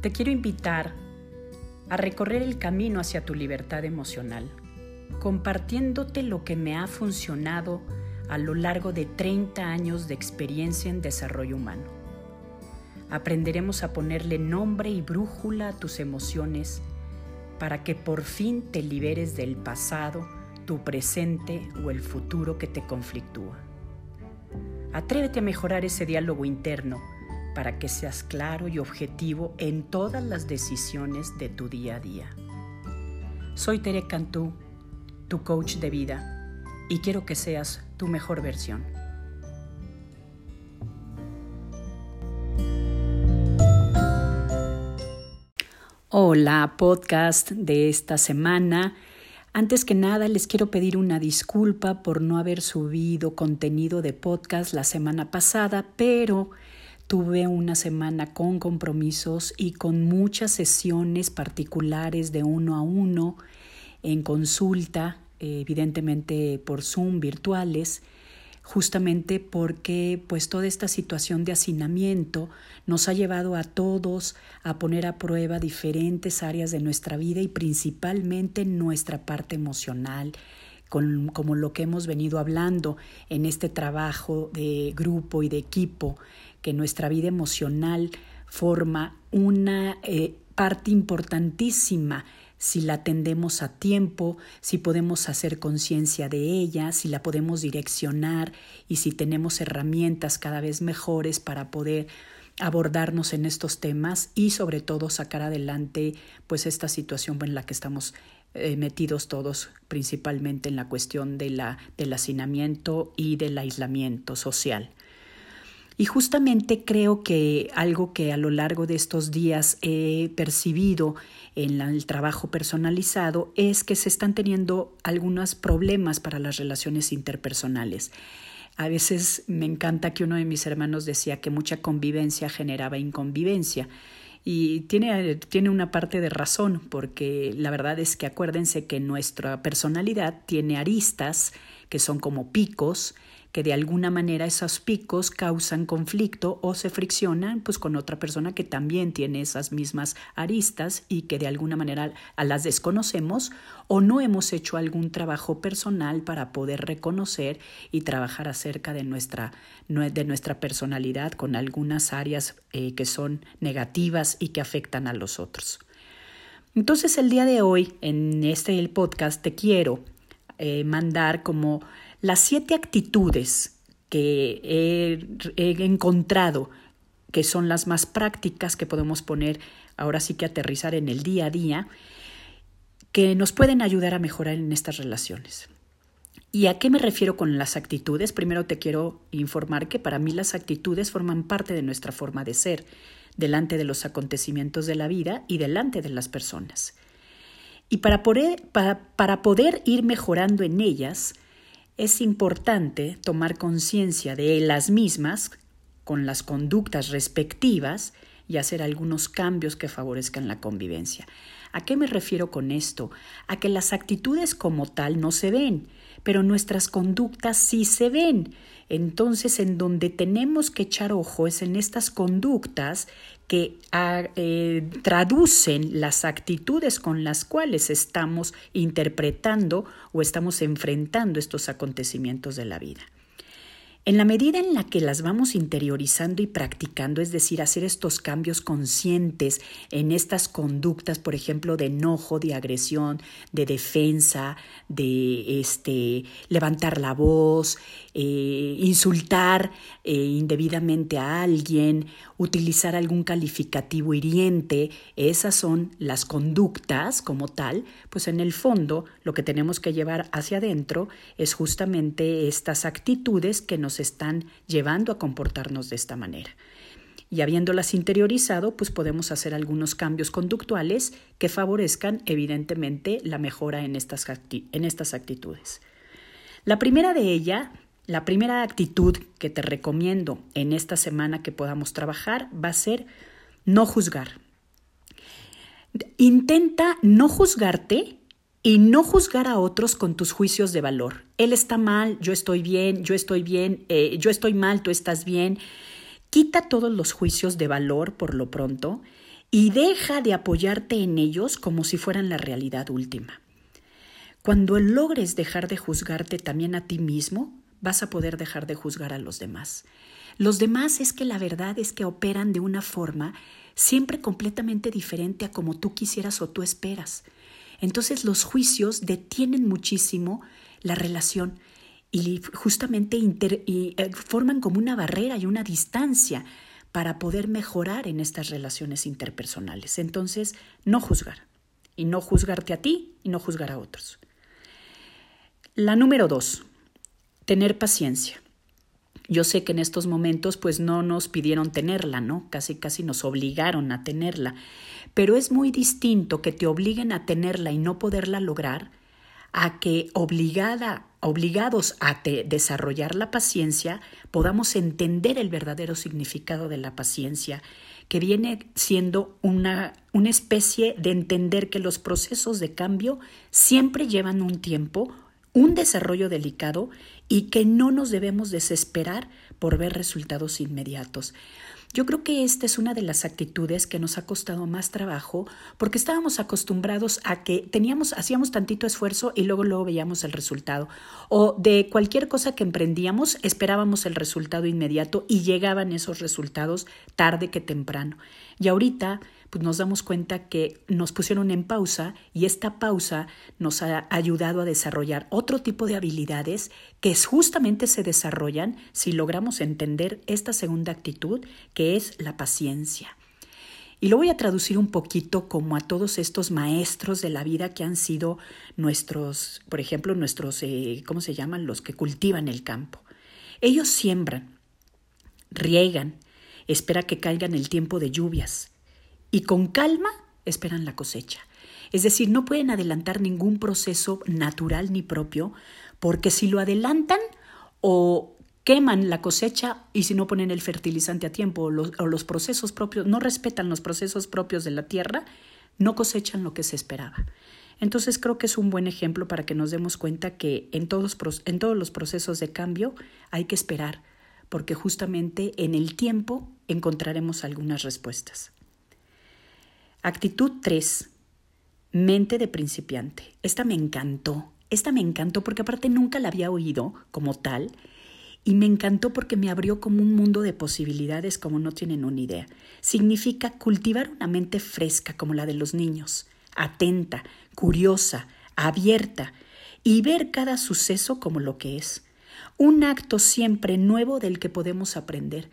Te quiero invitar a recorrer el camino hacia tu libertad emocional, compartiéndote lo que me ha funcionado a lo largo de 30 años de experiencia en desarrollo humano. Aprenderemos a ponerle nombre y brújula a tus emociones para que por fin te liberes del pasado, tu presente o el futuro que te conflictúa. Atrévete a mejorar ese diálogo interno para que seas claro y objetivo en todas las decisiones de tu día a día. Soy Tere Cantú, tu coach de vida, y quiero que seas tu mejor versión. Hola, podcast de esta semana. Antes que nada, les quiero pedir una disculpa por no haber subido contenido de podcast la semana pasada, pero Tuve una semana con compromisos y con muchas sesiones particulares de uno a uno en consulta, evidentemente por Zoom virtuales, justamente porque pues toda esta situación de hacinamiento nos ha llevado a todos a poner a prueba diferentes áreas de nuestra vida y principalmente nuestra parte emocional, como lo que hemos venido hablando en este trabajo de grupo y de equipo que nuestra vida emocional forma una eh, parte importantísima si la atendemos a tiempo, si podemos hacer conciencia de ella, si la podemos direccionar y si tenemos herramientas cada vez mejores para poder abordarnos en estos temas y sobre todo sacar adelante pues esta situación en la que estamos eh, metidos todos principalmente en la cuestión del hacinamiento y del aislamiento social. Y justamente creo que algo que a lo largo de estos días he percibido en el trabajo personalizado es que se están teniendo algunos problemas para las relaciones interpersonales. A veces me encanta que uno de mis hermanos decía que mucha convivencia generaba inconvivencia. Y tiene, tiene una parte de razón, porque la verdad es que acuérdense que nuestra personalidad tiene aristas que son como picos, que de alguna manera esos picos causan conflicto o se friccionan pues con otra persona que también tiene esas mismas aristas y que de alguna manera a las desconocemos o no hemos hecho algún trabajo personal para poder reconocer y trabajar acerca de nuestra, de nuestra personalidad con algunas áreas eh, que son negativas y que afectan a los otros. Entonces el día de hoy en este el podcast te quiero eh, mandar como las siete actitudes que he, encontrado que son las más prácticas que podemos poner ahora sí que aterrizar en el día a día, que nos pueden ayudar a mejorar en estas relaciones. ¿Y a qué me refiero con las actitudes? Primero te quiero informar que para mí las actitudes forman parte de nuestra forma de ser, delante de los acontecimientos de la vida y delante de las personas. Y para poder, ir mejorando en ellas, es importante tomar conciencia de las mismas con las conductas respectivas y hacer algunos cambios que favorezcan la convivencia. ¿A qué me refiero con esto? A que las actitudes como tal no se ven, pero nuestras conductas sí se ven. Entonces, en donde tenemos que echar ojo es en estas conductas que ah, eh, traducen las actitudes con las cuales estamos interpretando o estamos enfrentando estos acontecimientos de la vida. En la medida en la que las vamos interiorizando y practicando, es decir, hacer estos cambios conscientes en estas conductas, por ejemplo, de enojo, de agresión, de defensa, de este, levantar la voz, eh, insultar eh, indebidamente a alguien, utilizar algún calificativo hiriente, esas son las conductas como tal, pues en el fondo lo que tenemos que llevar hacia adentro es justamente estas actitudes que nos están llevando a comportarnos de esta manera. Y habiéndolas interiorizado, pues podemos hacer algunos cambios conductuales que favorezcan evidentemente la mejora en estas, en estas actitudes. La primera de ellas la primera actitud que te recomiendo en esta semana que podamos trabajar va a ser no juzgar. Intenta no juzgarte y no juzgar a otros con tus juicios de valor. Él está mal, yo estoy bien, yo estoy bien, eh, yo estoy mal, tú estás bien. Quita todos los juicios de valor por lo pronto y deja de apoyarte en ellos como si fueran la realidad última. Cuando logres dejar de juzgarte también a ti mismo, vas a poder dejar de juzgar a los demás. Los demás es que la verdad es que operan de una forma siempre completamente diferente a como tú quisieras o tú esperas. Entonces los juicios detienen muchísimo la relación y justamente eh, forman como una barrera y una distancia para poder mejorar en estas relaciones interpersonales. Entonces, no juzgar. Y no juzgarte a ti y no juzgar a otros. La número dos, tener paciencia. Yo sé que en estos momentos pues no nos pidieron tenerla, ¿no? Casi casi nos obligaron a tenerla, pero es muy distinto que te obliguen a tenerla y no poderla lograr a que obligada, obligados a desarrollar la paciencia, podamos entender el verdadero significado de la paciencia, que viene siendo una, una especie de entender que los procesos de cambio siempre llevan un tiempo, un desarrollo delicado y que no nos debemos desesperar por ver resultados inmediatos. Yo creo que esta es una de las actitudes que nos ha costado más trabajo porque estábamos acostumbrados a que teníamos, hacíamos tantito esfuerzo y luego luego veíamos el resultado. O de cualquier cosa que emprendíamos esperábamos el resultado inmediato y llegaban esos resultados tarde que temprano. Y ahorita pues nos damos cuenta que nos pusieron en pausa y esta pausa nos ha ayudado a desarrollar otro tipo de habilidades que justamente se desarrollan si logramos entender esta segunda actitud que es la paciencia. Y lo voy a traducir un poquito como a todos estos maestros de la vida que han sido nuestros, por ejemplo, nuestros, eh, ¿cómo se llaman? Los que cultivan el campo. Ellos siembran, riegan, espera que caigan el tiempo de lluvias, y con calma esperan la cosecha. Es decir, no pueden adelantar ningún proceso natural ni propio, porque si lo adelantan o queman la cosecha y si no ponen el fertilizante a tiempo o los, procesos propios, no respetan los procesos propios de la tierra, no cosechan lo que se esperaba. Entonces creo que es un buen ejemplo para que nos demos cuenta que en todos, en todos los procesos de cambio hay que esperar, porque justamente en el tiempo encontraremos algunas respuestas. Actitud 3. Mente de principiante. Esta me encantó. Esta me encantó porque aparte nunca la había oído como tal y me encantó porque me abrió como un mundo de posibilidades como no tienen una idea. Significa cultivar una mente fresca como la de los niños, atenta, curiosa, abierta y ver cada suceso como lo que es un acto siempre nuevo del que podemos aprender.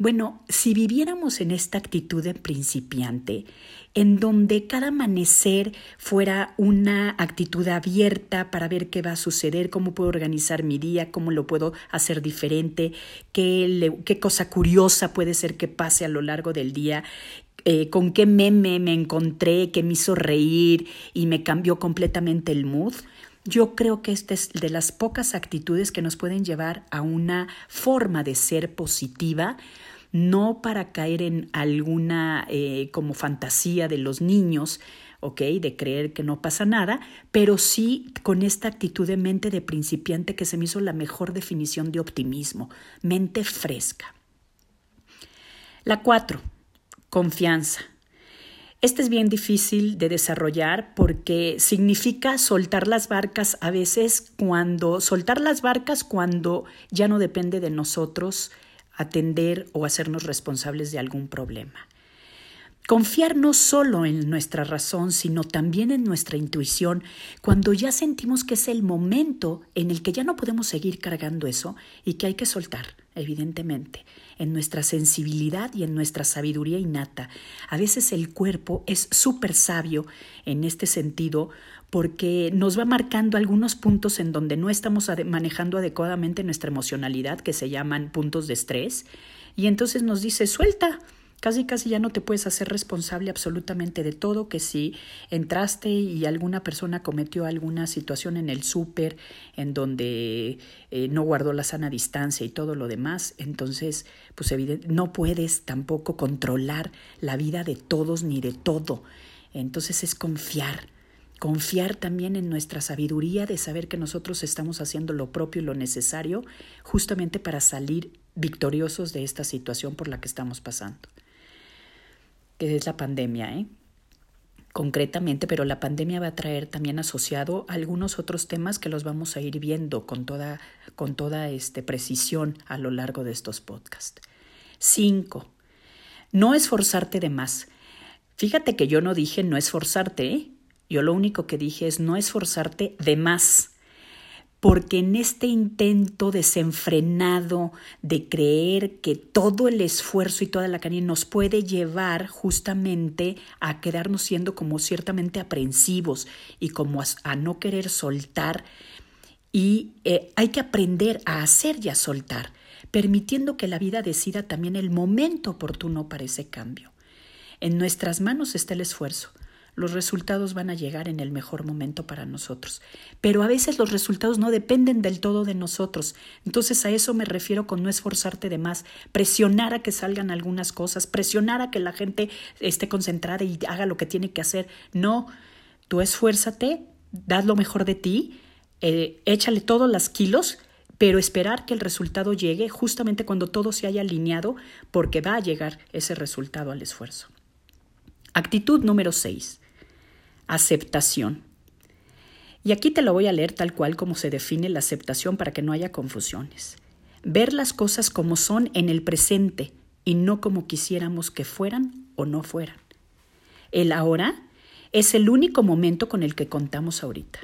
Bueno, si viviéramos en esta actitud de principiante, en donde cada amanecer fuera una actitud abierta para ver qué va a suceder, cómo puedo organizar mi día, cómo lo puedo hacer diferente, qué, cosa curiosa puede ser que pase a lo largo del día, eh, con qué meme me encontré que me hizo reír y me cambió completamente el mood. Yo creo que esta es de las pocas actitudes que nos pueden llevar a una forma de ser positiva, no para caer en alguna eh, como fantasía de los niños, ¿ok? De creer que no pasa nada, pero sí con esta actitud de mente de principiante que se me hizo la mejor definición de optimismo, mente fresca. La cuatro, confianza. Este es bien difícil de desarrollar porque significa soltar las barcas a veces cuando, soltar las barcas cuando ya no depende de nosotros atender o hacernos responsables de algún problema. Confiar no solo en nuestra razón, sino también en nuestra intuición, cuando ya sentimos que es el momento en el que ya no podemos seguir cargando eso y que hay que soltar, evidentemente, en nuestra sensibilidad y en nuestra sabiduría innata. A veces el cuerpo es súper sabio en este sentido porque nos va marcando algunos puntos en donde no estamos manejando adecuadamente nuestra emocionalidad, que se llaman puntos de estrés, y entonces nos dice, suelta, Casi casi ya no te puedes hacer responsable absolutamente de todo, que si entraste y alguna persona cometió alguna situación en el súper en donde eh, no guardó la sana distancia y todo lo demás, entonces pues no puedes tampoco controlar la vida de todos ni de todo. Entonces es confiar, confiar también en nuestra sabiduría de saber que nosotros estamos haciendo lo propio y lo necesario justamente para salir victoriosos de esta situación por la que estamos pasando. Que es la pandemia, ¿eh? concretamente, pero la pandemia va a traer también asociado algunos otros temas que los vamos a ir viendo con toda, con toda este, precisión a lo largo de estos podcasts. Cinco, no esforzarte de más. Fíjate que yo no dije no esforzarte, ¿eh? yo lo único que dije es no esforzarte de más porque en este intento desenfrenado de creer que todo el esfuerzo y toda la cariño nos puede llevar justamente a quedarnos siendo como ciertamente aprensivos y como a, no querer soltar, y eh, hay que aprender a hacer y a soltar, permitiendo que la vida decida también el momento oportuno para ese cambio. En nuestras manos está el esfuerzo, los resultados van a llegar en el mejor momento para nosotros. Pero a veces los resultados no dependen del todo de nosotros. Entonces a eso me refiero con no esforzarte de más, presionar a que salgan algunas cosas, presionar a que la gente esté concentrada y haga lo que tiene que hacer. No, tú esfuérzate, dad lo mejor de ti, eh, échale todos los kilos, pero esperar que el resultado llegue justamente cuando todo se haya alineado, porque va a llegar ese resultado al esfuerzo. Actitud número 6 aceptación. Y aquí te lo voy a leer tal cual como se define la aceptación para que no haya confusiones. Ver las cosas como son en el presente y no como quisiéramos que fueran o no fueran. El ahora es el único momento con el que contamos ahorita.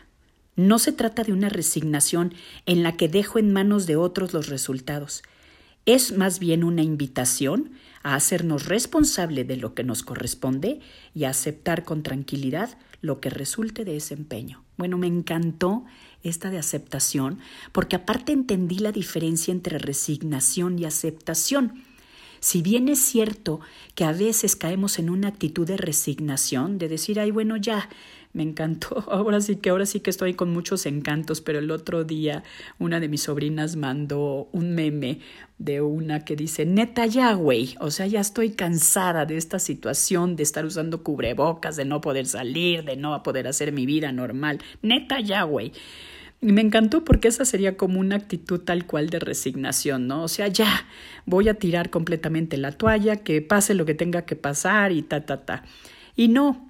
No se trata de una resignación en la que dejo en manos de otros los resultados. Es más bien una invitación a hacernos responsable de lo que nos corresponde y a aceptar con tranquilidad lo que resulte de ese empeño. Bueno, me encantó esta de aceptación porque aparte entendí la diferencia entre resignación y aceptación. Si bien es cierto que a veces caemos en una actitud de resignación, de decir, ay, bueno, ya, me encantó. Ahora sí que ahora sí que estoy con muchos encantos, pero el otro día una de mis sobrinas mandó un meme de una que dice, neta ya, güey, o sea, ya estoy cansada de esta situación, de estar usando cubrebocas, de no poder salir, de no poder hacer mi vida normal. Neta ya, güey. Y me encantó porque esa sería como una actitud tal cual de resignación, ¿no? O sea, ya voy a tirar completamente la toalla, que pase lo que tenga que pasar y ta, ta, ta. Y no,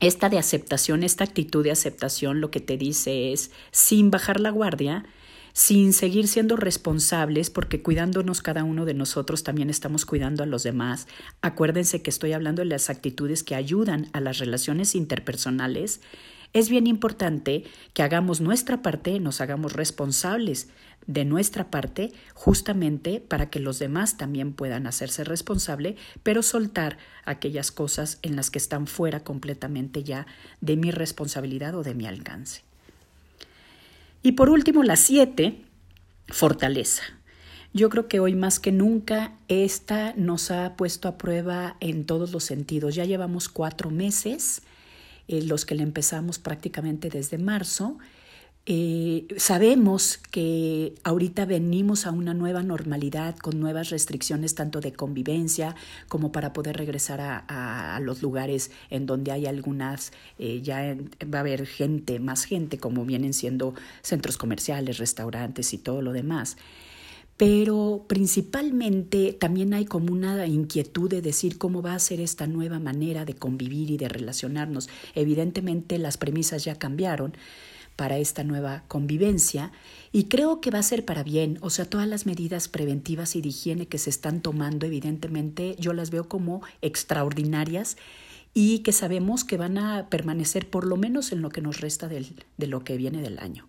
esta de aceptación, esta actitud de aceptación lo que te dice es, sin bajar la guardia, sin seguir siendo responsables, porque cuidándonos cada uno de nosotros también estamos cuidando a los demás. Acuérdense que estoy hablando de las actitudes que ayudan a las relaciones interpersonales es bien importante que hagamos nuestra parte, nos hagamos responsables de nuestra parte, justamente para que los demás también puedan hacerse responsable, pero soltar aquellas cosas en las que están fuera completamente ya de mi responsabilidad o de mi alcance. Y por último, la siete, fortaleza. Yo creo que hoy más que nunca esta nos ha puesto a prueba en todos los sentidos. Ya llevamos cuatro meses eh, los que le empezamos prácticamente desde marzo. Eh, sabemos que ahorita venimos a una nueva normalidad con nuevas restricciones tanto de convivencia como para poder regresar a, los lugares en donde hay algunas, eh, ya va a haber gente, más gente, como vienen siendo centros comerciales, restaurantes y todo lo demás pero principalmente también hay como una inquietud de decir cómo va a ser esta nueva manera de convivir y de relacionarnos. Evidentemente las premisas ya cambiaron para esta nueva convivencia y creo que va a ser para bien, o sea, todas las medidas preventivas y de higiene que se están tomando, evidentemente yo las veo como extraordinarias y que sabemos que van a permanecer por lo menos en lo que nos resta del, de lo que viene del año.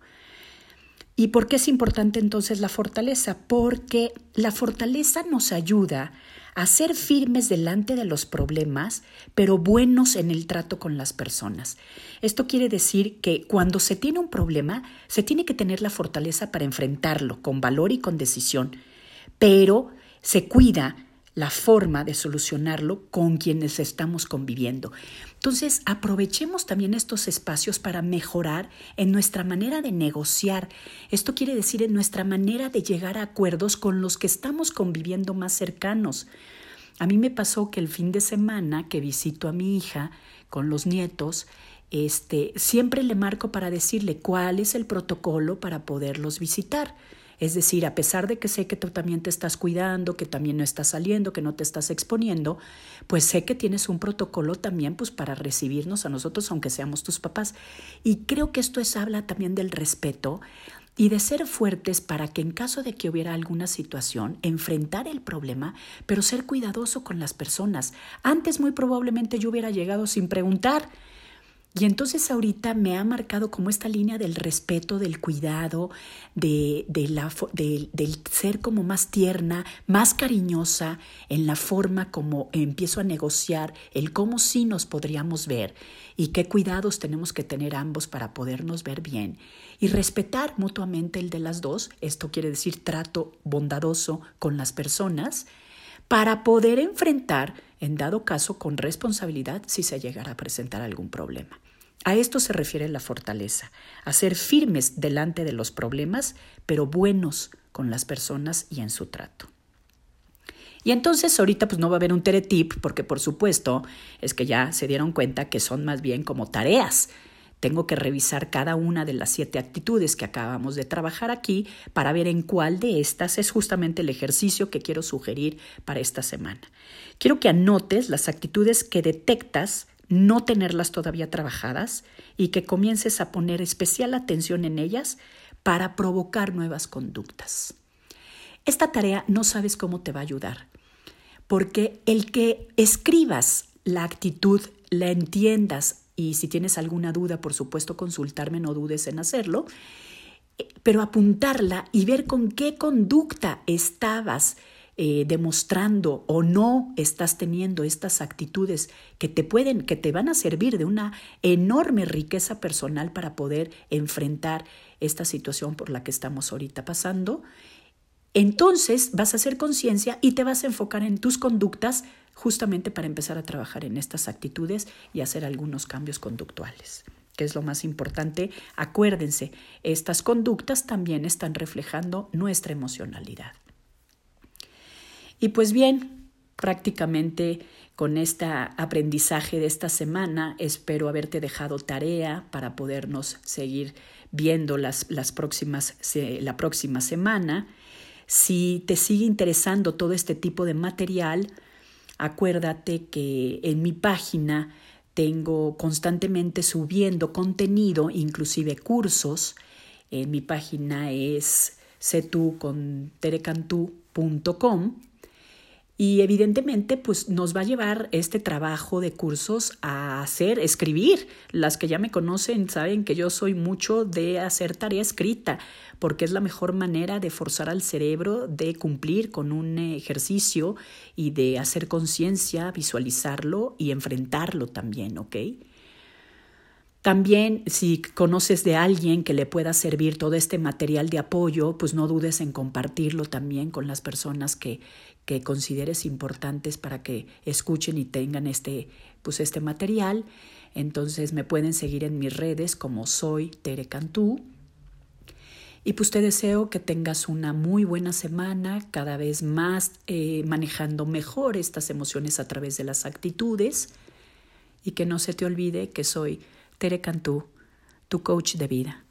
¿Y por qué es importante entonces la fortaleza? Porque la fortaleza nos ayuda a ser firmes delante de los problemas, pero buenos en el trato con las personas. Esto quiere decir que cuando se tiene un problema, se tiene que tener la fortaleza para enfrentarlo con valor y con decisión, pero se cuida la forma de solucionarlo con quienes estamos conviviendo. Entonces, aprovechemos también estos espacios para mejorar en nuestra manera de negociar. Esto quiere decir en nuestra manera de llegar a acuerdos con los que estamos conviviendo más cercanos. A mí me pasó que el fin de semana que visito a mi hija con los nietos, este, siempre le marco para decirle cuál es el protocolo para poderlos visitar. Es decir, a pesar de que sé que tú también te estás cuidando, que también no estás saliendo, que no te estás exponiendo, pues sé que tienes un protocolo también pues para recibirnos a nosotros aunque seamos tus papás. Y creo que esto es habla también del respeto y de ser fuertes para que en caso de que hubiera alguna situación, enfrentar el problema, pero ser cuidadoso con las personas. Antes muy probablemente yo hubiera llegado sin preguntar y entonces ahorita me ha marcado como esta línea del respeto, del cuidado, del ser como más tierna, más cariñosa en la forma como empiezo a negociar el cómo sí nos podríamos ver y qué cuidados tenemos que tener ambos para podernos ver bien y respetar mutuamente el de las dos. Esto quiere decir trato bondadoso con las personas para poder enfrentar, en dado caso, con responsabilidad si se llegara a presentar algún problema. A esto se refiere la fortaleza, a ser firmes delante de los problemas, pero buenos con las personas y en su trato. Y entonces ahorita pues no va a haber un teletip porque por supuesto es que ya se dieron cuenta que son más bien como tareas tengo que revisar cada una de las siete actitudes que acabamos de trabajar aquí para ver en cuál de estas es justamente el ejercicio que quiero sugerir para esta semana. Quiero que anotes las actitudes que detectas no tenerlas todavía trabajadas y que comiences a poner especial atención en ellas para provocar nuevas conductas. Esta tarea no sabes cómo te va a ayudar, porque el que escribas la actitud, la entiendas y si tienes alguna duda, por supuesto, consultarme, no dudes en hacerlo, eh, pero apuntarla y ver con qué conducta estabas eh, demostrando o no estás teniendo estas actitudes que te pueden, que te van a servir de una enorme riqueza personal para poder enfrentar esta situación por la que estamos ahorita pasando. Entonces vas a hacer conciencia y te vas a enfocar en tus conductas justamente para empezar a trabajar en estas actitudes y hacer algunos cambios conductuales que es lo más importante. Acuérdense, estas conductas también están reflejando nuestra emocionalidad. Y pues bien, prácticamente con este aprendizaje de esta semana, espero haberte dejado tarea para podernos seguir viendo las, las próximas, la próxima semana. Si te sigue interesando todo este tipo de material, Acuérdate que en mi página tengo constantemente subiendo contenido, inclusive cursos. En mi página es setuconterecantú.com y evidentemente, pues nos va a llevar este trabajo de cursos a hacer, escribir. Las que ya me conocen saben que yo soy mucho de hacer tarea escrita, porque es la mejor manera de forzar al cerebro de cumplir con un ejercicio y de hacer conciencia, visualizarlo y enfrentarlo también, ¿ok? También si conoces de alguien que le pueda servir todo este material de apoyo, pues no dudes en compartirlo también con las personas que, que consideres importantes para que escuchen y tengan este, pues este material. Entonces me pueden seguir en mis redes como soy Tere Cantú. Y pues te deseo que tengas una muy buena semana, cada vez más eh, manejando mejor estas emociones a través de las actitudes y que no se te olvide que soy Tere Cantú, tu coach de vida.